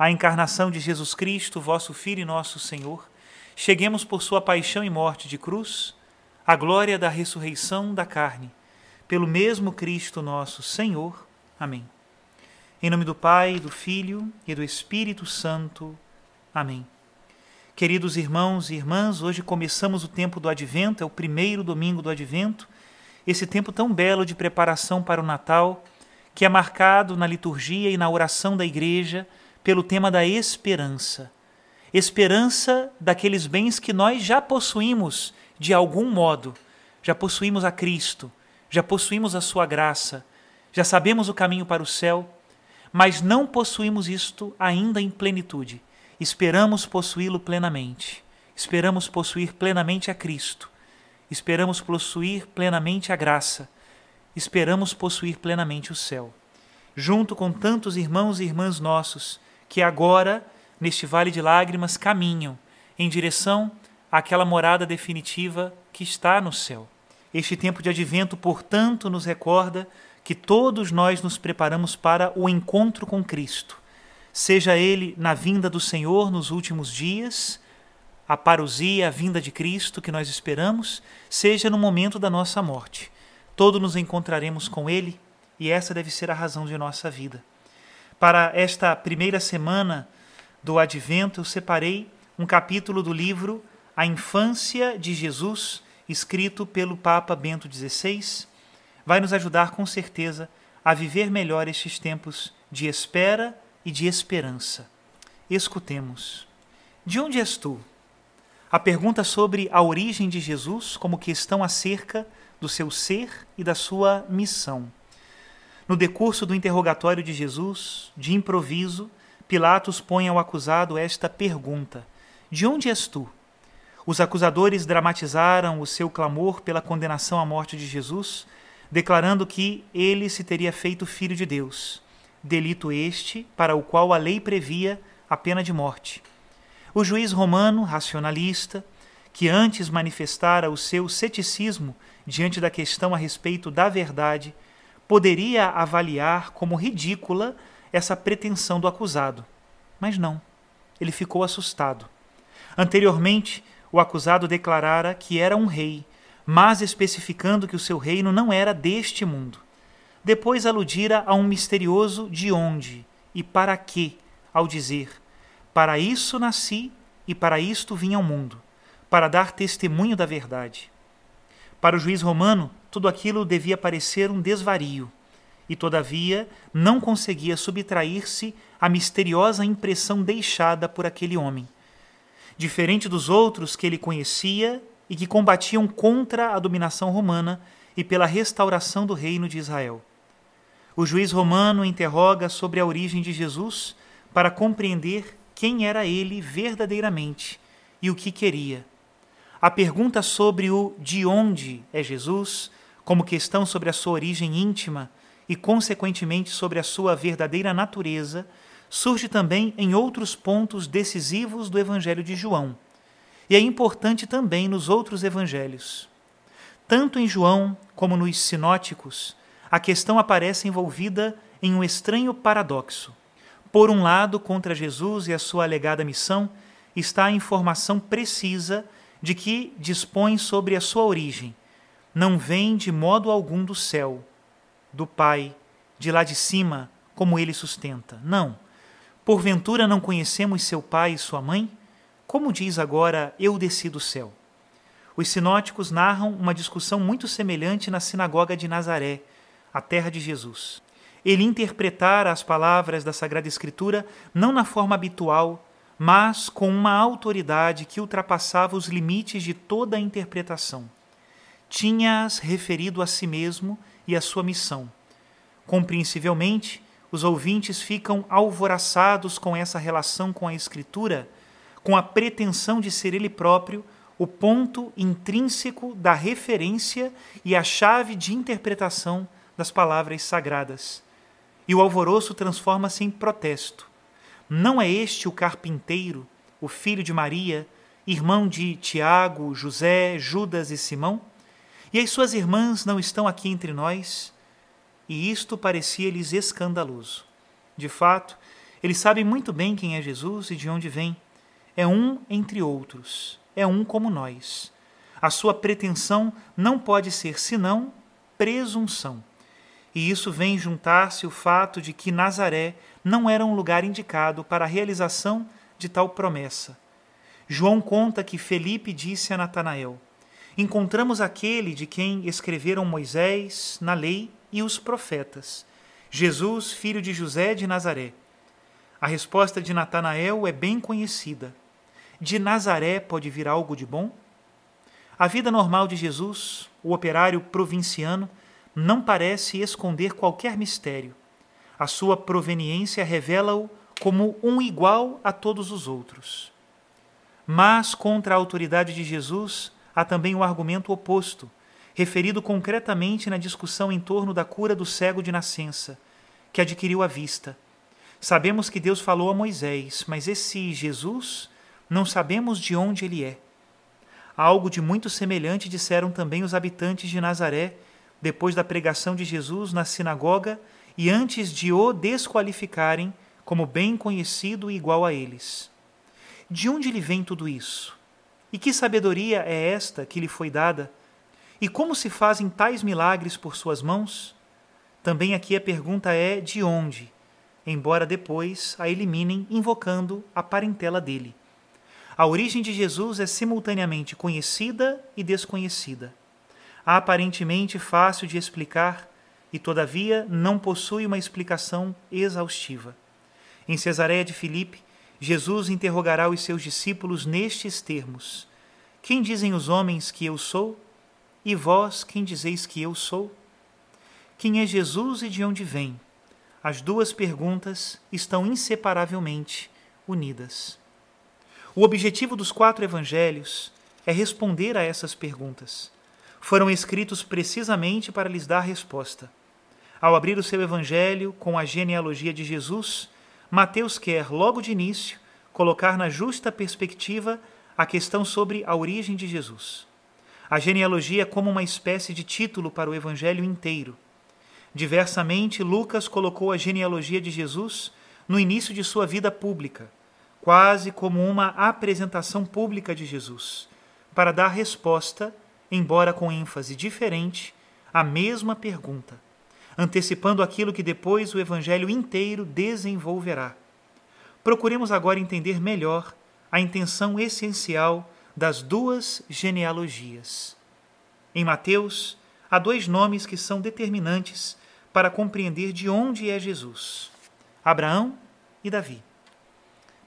a encarnação de Jesus Cristo, vosso Filho e nosso Senhor, cheguemos por sua paixão e morte de cruz, à glória da ressurreição da carne, pelo mesmo Cristo nosso Senhor. Amém. Em nome do Pai, do Filho e do Espírito Santo. Amém. Queridos irmãos e irmãs, hoje começamos o tempo do Advento, é o primeiro domingo do Advento, esse tempo tão belo de preparação para o Natal, que é marcado na liturgia e na oração da Igreja pelo tema da esperança. Esperança daqueles bens que nós já possuímos de algum modo. Já possuímos a Cristo, já possuímos a Sua graça, já sabemos o caminho para o céu, mas não possuímos isto ainda em plenitude. Esperamos possuí-lo plenamente. Esperamos possuir plenamente a Cristo. Esperamos possuir plenamente a graça. Esperamos possuir plenamente o céu. Junto com tantos irmãos e irmãs nossos que agora, neste vale de lágrimas, caminham em direção àquela morada definitiva que está no céu. Este tempo de advento, portanto, nos recorda que todos nós nos preparamos para o encontro com Cristo, seja ele na vinda do Senhor nos últimos dias, a parousia, a vinda de Cristo que nós esperamos, seja no momento da nossa morte. Todos nos encontraremos com Ele e essa deve ser a razão de nossa vida. Para esta primeira semana do Advento, eu separei um capítulo do livro A Infância de Jesus, escrito pelo Papa Bento XVI. Vai nos ajudar com certeza a viver melhor estes tempos de espera e de esperança. Escutemos. De onde és tu? A pergunta sobre a origem de Jesus como questão acerca do seu ser e da sua missão. No decurso do interrogatório de Jesus, de improviso, Pilatos põe ao acusado esta pergunta: De onde és tu? Os acusadores dramatizaram o seu clamor pela condenação à morte de Jesus, declarando que ele se teria feito filho de Deus, delito este para o qual a lei previa a pena de morte. O juiz romano, racionalista, que antes manifestara o seu ceticismo diante da questão a respeito da verdade, poderia avaliar como ridícula essa pretensão do acusado. Mas não, ele ficou assustado. Anteriormente, o acusado declarara que era um rei, mas especificando que o seu reino não era deste mundo. Depois aludira a um misterioso de onde e para quê, ao dizer: Para isso nasci e para isto vim ao mundo, para dar testemunho da verdade. Para o juiz romano, tudo aquilo devia parecer um desvario, e todavia não conseguia subtrair-se à misteriosa impressão deixada por aquele homem. Diferente dos outros que ele conhecia e que combatiam contra a dominação romana e pela restauração do reino de Israel. O juiz romano interroga sobre a origem de Jesus para compreender quem era ele verdadeiramente e o que queria. A pergunta sobre o de onde é Jesus, como questão sobre a sua origem íntima e, consequentemente, sobre a sua verdadeira natureza, surge também em outros pontos decisivos do Evangelho de João. e é importante também nos outros evangelhos. Tanto em João como nos sinóticos, a questão aparece envolvida em um estranho paradoxo. Por um lado, contra Jesus e a sua alegada missão, está a informação precisa de que dispõe sobre a sua origem. Não vem de modo algum do céu, do Pai, de lá de cima, como ele sustenta. Não. Porventura não conhecemos seu pai e sua mãe? Como diz agora, eu desci do céu? Os sinóticos narram uma discussão muito semelhante na sinagoga de Nazaré, a terra de Jesus. Ele interpretara as palavras da Sagrada Escritura não na forma habitual, mas com uma autoridade que ultrapassava os limites de toda a interpretação. Tinha-as referido a si mesmo e a sua missão. Compreensivelmente, os ouvintes ficam alvoraçados com essa relação com a Escritura, com a pretensão de ser ele próprio o ponto intrínseco da referência e a chave de interpretação das palavras sagradas. E o alvoroço transforma-se em protesto. Não é este o carpinteiro, o filho de Maria, irmão de Tiago, José, Judas e Simão? E as suas irmãs não estão aqui entre nós? e isto parecia-lhes escandaloso. De fato, eles sabem muito bem quem é Jesus e de onde vem. É um entre outros, é um como nós. A sua pretensão não pode ser senão presunção. E isso vem juntar-se o fato de que Nazaré não era um lugar indicado para a realização de tal promessa. João conta que Felipe disse a Natanael: Encontramos aquele de quem escreveram Moisés na lei e os profetas, Jesus, filho de José de Nazaré. A resposta de Natanael é bem conhecida. De Nazaré pode vir algo de bom? A vida normal de Jesus, o operário provinciano, não parece esconder qualquer mistério. A sua proveniência revela-o como um igual a todos os outros. Mas contra a autoridade de Jesus há também o argumento oposto referido concretamente na discussão em torno da cura do cego de nascença, que adquiriu a vista. Sabemos que Deus falou a Moisés, mas esse Jesus não sabemos de onde ele é. Algo de muito semelhante disseram também os habitantes de Nazaré, depois da pregação de Jesus na sinagoga e antes de o desqualificarem como bem conhecido e igual a eles. De onde lhe vem tudo isso? E que sabedoria é esta que lhe foi dada? E como se fazem tais milagres por suas mãos? Também aqui a pergunta é de onde, embora depois a eliminem invocando a parentela dele. A origem de Jesus é simultaneamente conhecida e desconhecida. Aparentemente fácil de explicar e, todavia, não possui uma explicação exaustiva. Em Cesareia de Filipe, Jesus interrogará os seus discípulos nestes termos: Quem dizem os homens que eu sou? E vós, quem dizeis que eu sou? Quem é Jesus e de onde vem? As duas perguntas estão inseparavelmente unidas. O objetivo dos quatro evangelhos é responder a essas perguntas. Foram escritos precisamente para lhes dar resposta. Ao abrir o seu evangelho com a genealogia de Jesus, Mateus quer, logo de início, colocar na justa perspectiva a questão sobre a origem de Jesus a genealogia como uma espécie de título para o evangelho inteiro. Diversamente, Lucas colocou a genealogia de Jesus no início de sua vida pública, quase como uma apresentação pública de Jesus, para dar resposta, embora com ênfase diferente, à mesma pergunta, antecipando aquilo que depois o evangelho inteiro desenvolverá. Procuremos agora entender melhor a intenção essencial das duas genealogias. Em Mateus, há dois nomes que são determinantes para compreender de onde é Jesus: Abraão e Davi.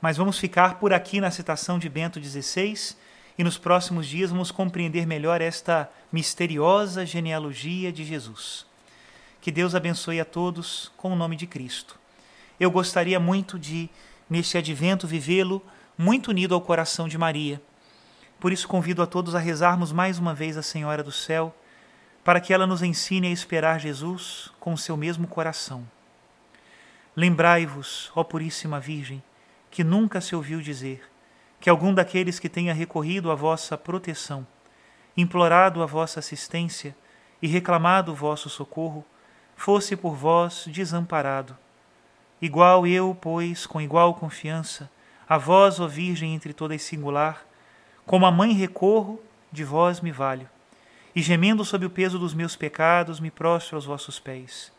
Mas vamos ficar por aqui na citação de Bento XVI e nos próximos dias vamos compreender melhor esta misteriosa genealogia de Jesus. Que Deus abençoe a todos com o nome de Cristo. Eu gostaria muito de, neste advento, vivê-lo muito unido ao coração de Maria por isso convido a todos a rezarmos mais uma vez a Senhora do Céu, para que ela nos ensine a esperar Jesus com o seu mesmo coração. Lembrai-vos, ó Puríssima Virgem, que nunca se ouviu dizer que algum daqueles que tenha recorrido à vossa proteção, implorado a vossa assistência e reclamado o vosso socorro, fosse por vós desamparado. Igual eu, pois, com igual confiança, a vós, ó Virgem entre todas singular, como a mãe recorro, de vós me valho, e gemendo sob o peso dos meus pecados, me prostro aos vossos pés.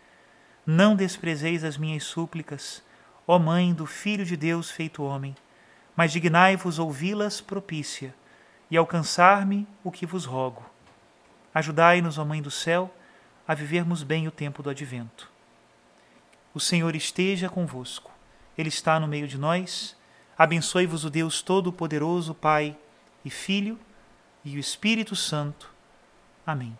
Não desprezeis as minhas súplicas, ó Mãe do Filho de Deus feito homem, mas dignai-vos ouvi-las propícia e alcançar-me o que vos rogo. Ajudai-nos, ó Mãe do céu, a vivermos bem o tempo do advento. O Senhor esteja convosco, Ele está no meio de nós. Abençoe-vos o Deus Todo-Poderoso, Pai e Filho e o Espírito Santo. Amém.